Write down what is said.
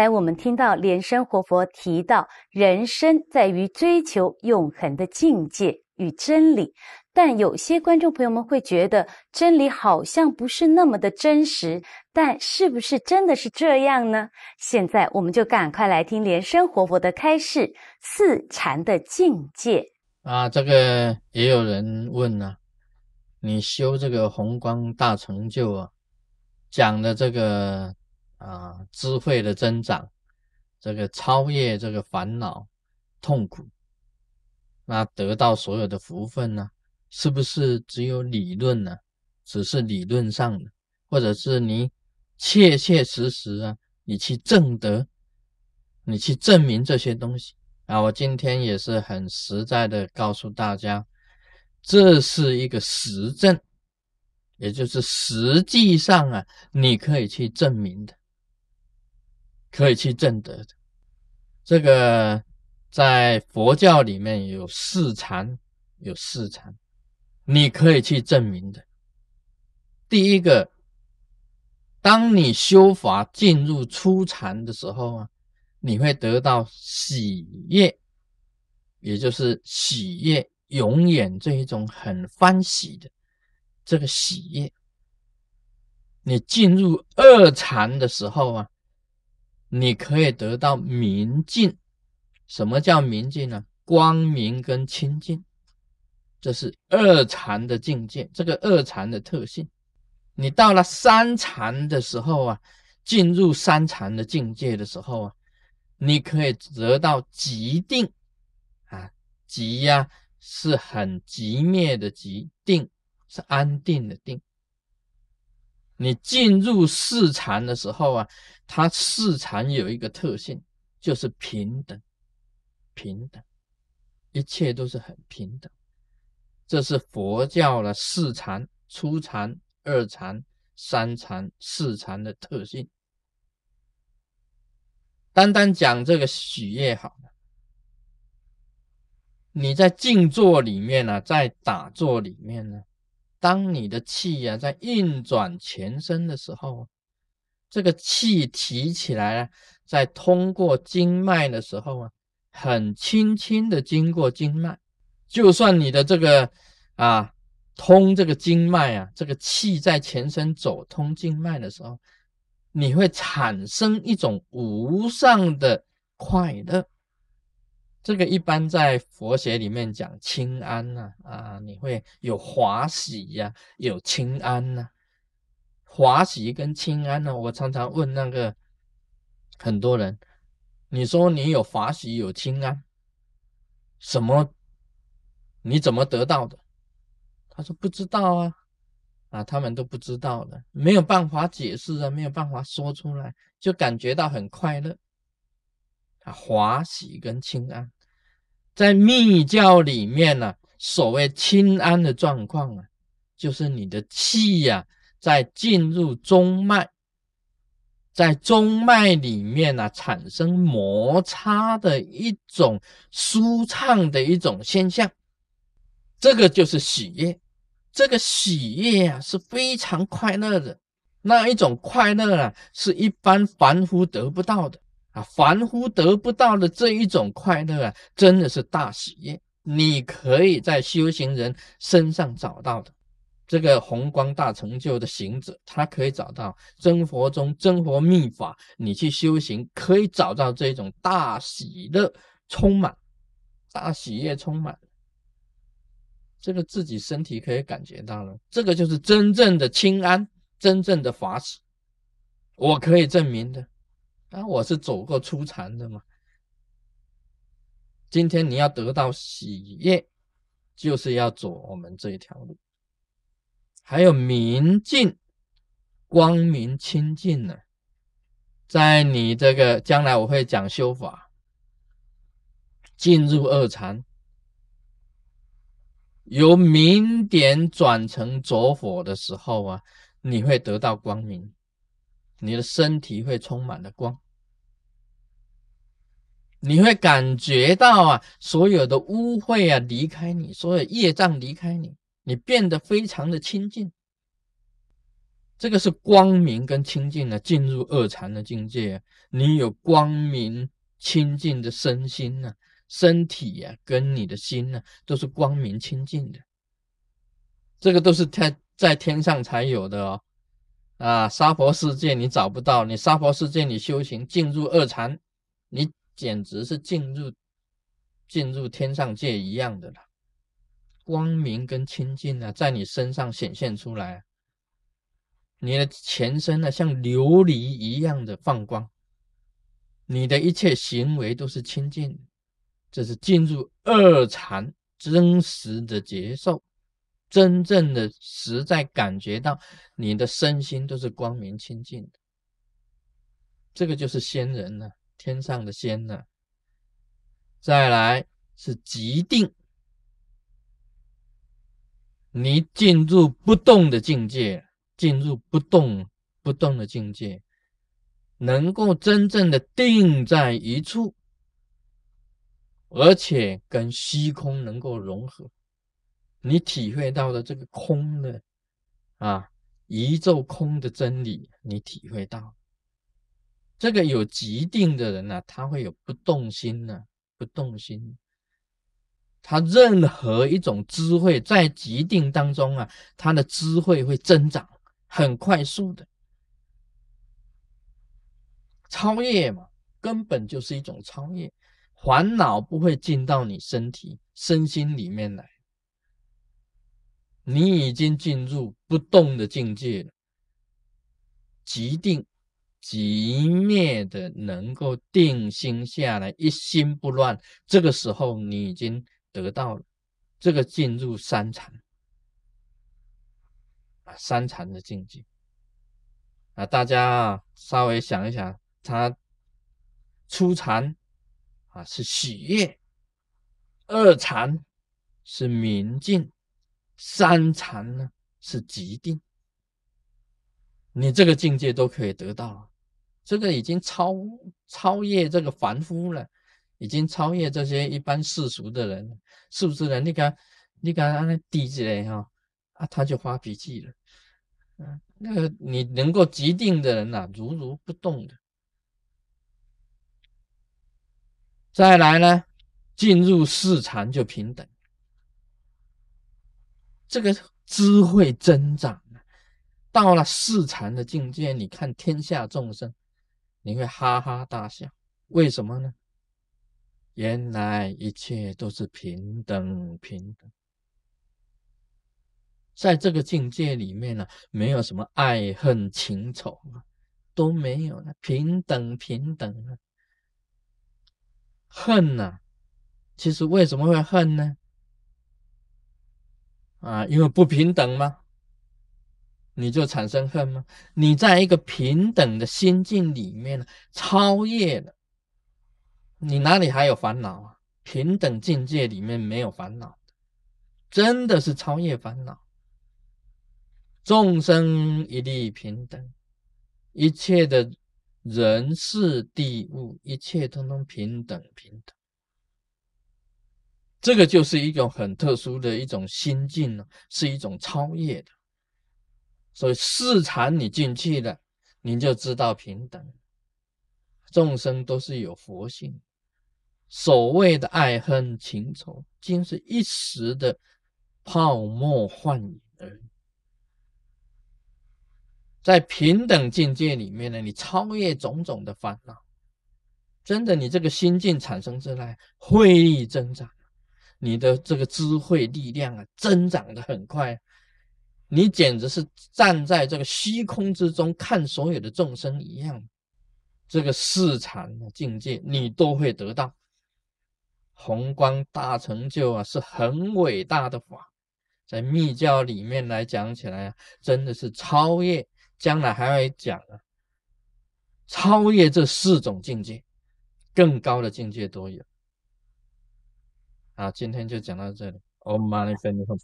才我们听到莲生活佛提到，人生在于追求永恒的境界与真理，但有些观众朋友们会觉得真理好像不是那么的真实，但是不是真的是这样呢？现在我们就赶快来听莲生活佛的开示：四禅的境界啊，这个也有人问呢，你修这个宏光大成就啊，讲的这个。啊，智慧的增长，这个超越这个烦恼痛苦，那得到所有的福分呢？是不是只有理论呢？只是理论上的，或者是你切切实实啊，你去证得，你去证明这些东西啊？我今天也是很实在的告诉大家，这是一个实证，也就是实际上啊，你可以去证明的。可以去证得的，这个在佛教里面有四禅，有四禅，你可以去证明的。第一个，当你修法进入初禅的时候啊，你会得到喜悦，也就是喜悦永远这一种很欢喜的这个喜悦。你进入二禅的时候啊。你可以得到明净。什么叫明净呢？光明跟清净，这是二禅的境界。这个二禅的特性，你到了三禅的时候啊，进入三禅的境界的时候啊，你可以得到极定啊，极呀是很极灭的极，定是安定的定。你进入四禅的时候啊。它四禅有一个特性，就是平等，平等，一切都是很平等。这是佛教的四禅：初禅、二禅、三禅、四禅的特性。单单讲这个许愿好了，你在静坐里面呢，在打坐里面呢，当你的气呀在运转全身的时候。这个气提起来了，在通过经脉的时候啊，很轻轻的经过经脉，就算你的这个啊通这个经脉啊，这个气在全身走通经脉的时候，你会产生一种无上的快乐。这个一般在佛学里面讲清安呐，啊，你会有华喜呀，有清安呐。华喜跟清安呢？我常常问那个很多人，你说你有华喜有清安，什么？你怎么得到的？他说不知道啊，啊，他们都不知道的，没有办法解释啊，没有办法说出来，就感觉到很快乐。啊，华喜跟清安，在密教里面呢，所谓清安的状况啊，就是你的气呀。在进入中脉，在中脉里面呢，产生摩擦的一种舒畅的一种现象，这个就是喜悦。这个喜悦啊，是非常快乐的。那一种快乐啊，是一般凡夫得不到的啊。凡夫得不到的这一种快乐啊，真的是大喜悦。你可以在修行人身上找到的。这个宏光大成就的行者，他可以找到真佛中真佛秘法，你去修行可以找到这种大喜乐充满，大喜悦充满，这个自己身体可以感觉到了，这个就是真正的清安，真正的法喜，我可以证明的，啊，我是走过初禅的嘛。今天你要得到喜悦，就是要走我们这一条路。还有明净、光明、清净呢，在你这个将来我会讲修法，进入二禅，由明点转成着火的时候啊，你会得到光明，你的身体会充满了光，你会感觉到啊，所有的污秽啊离开你，所有业障离开你。你变得非常的清净，这个是光明跟清净的进入二禅的境界。你有光明清净的身心呢，身体呀跟你的心呢都是光明清净的。这个都是天在天上才有的哦。啊，娑婆世界你找不到，你娑婆世界你修行进入二禅，你简直是进入进入天上界一样的了。光明跟清净呢，在你身上显现出来。你的全身呢，像琉璃一样的放光，你的一切行为都是清净，这是进入二禅真实的接受，真正的实在感觉到你的身心都是光明清净的，这个就是仙人呢，天上的仙呢。再来是极定，你进入不动的境界。进入不动不动的境界，能够真正的定在一处，而且跟虚空能够融合，你体会到的这个空的啊，宇宙空的真理，你体会到，这个有极定的人呢，他会有不动心呢，不动心。他任何一种智慧在极定当中啊，他的智慧会增长。很快速的超越嘛，根本就是一种超越，烦恼不会进到你身体、身心里面来。你已经进入不动的境界了，即定即灭的，能够定心下来，一心不乱。这个时候，你已经得到了这个进入三禅啊。三禅的境界啊，大家稍微想一想，他初禅啊是喜悦，二禅是明净，三禅呢是极定。你这个境界都可以得到，这个已经超超越这个凡夫了，已经超越这些一般世俗的人，是不是呢？你看，你看他那低起来哈。啊，他就发脾气了，嗯，那个你能够极定的人呐，如如不动的。再来呢，进入四禅就平等，这个智慧增长到了四禅的境界，你看天下众生，你会哈哈大笑，为什么呢？原来一切都是平等，平等。在这个境界里面呢，没有什么爱恨情仇啊，都没有了，平等平等啊。恨呢，其实为什么会恨呢？啊，因为不平等吗？你就产生恨吗？你在一个平等的心境里面，超越了，你哪里还有烦恼啊？平等境界里面没有烦恼，真的是超越烦恼。众生一律平等，一切的人事地物，一切通通平等平等。这个就是一种很特殊的一种心境呢，是一种超越的。所以四禅你进去了，你就知道平等。众生都是有佛性，所谓的爱恨情仇，仅是一时的泡沫幻影而已。在平等境界里面呢，你超越种种的烦恼，真的，你这个心境产生之来，慧力增长，你的这个智慧力量啊，增长的很快，你简直是站在这个虚空之中看所有的众生一样，这个四禅的境界你都会得到，宏观大成就啊，是很伟大的法，在密教里面来讲起来啊，真的是超越。将来还会讲啊，超越这四种境界，更高的境界都有。啊今天就讲到这里 all money finish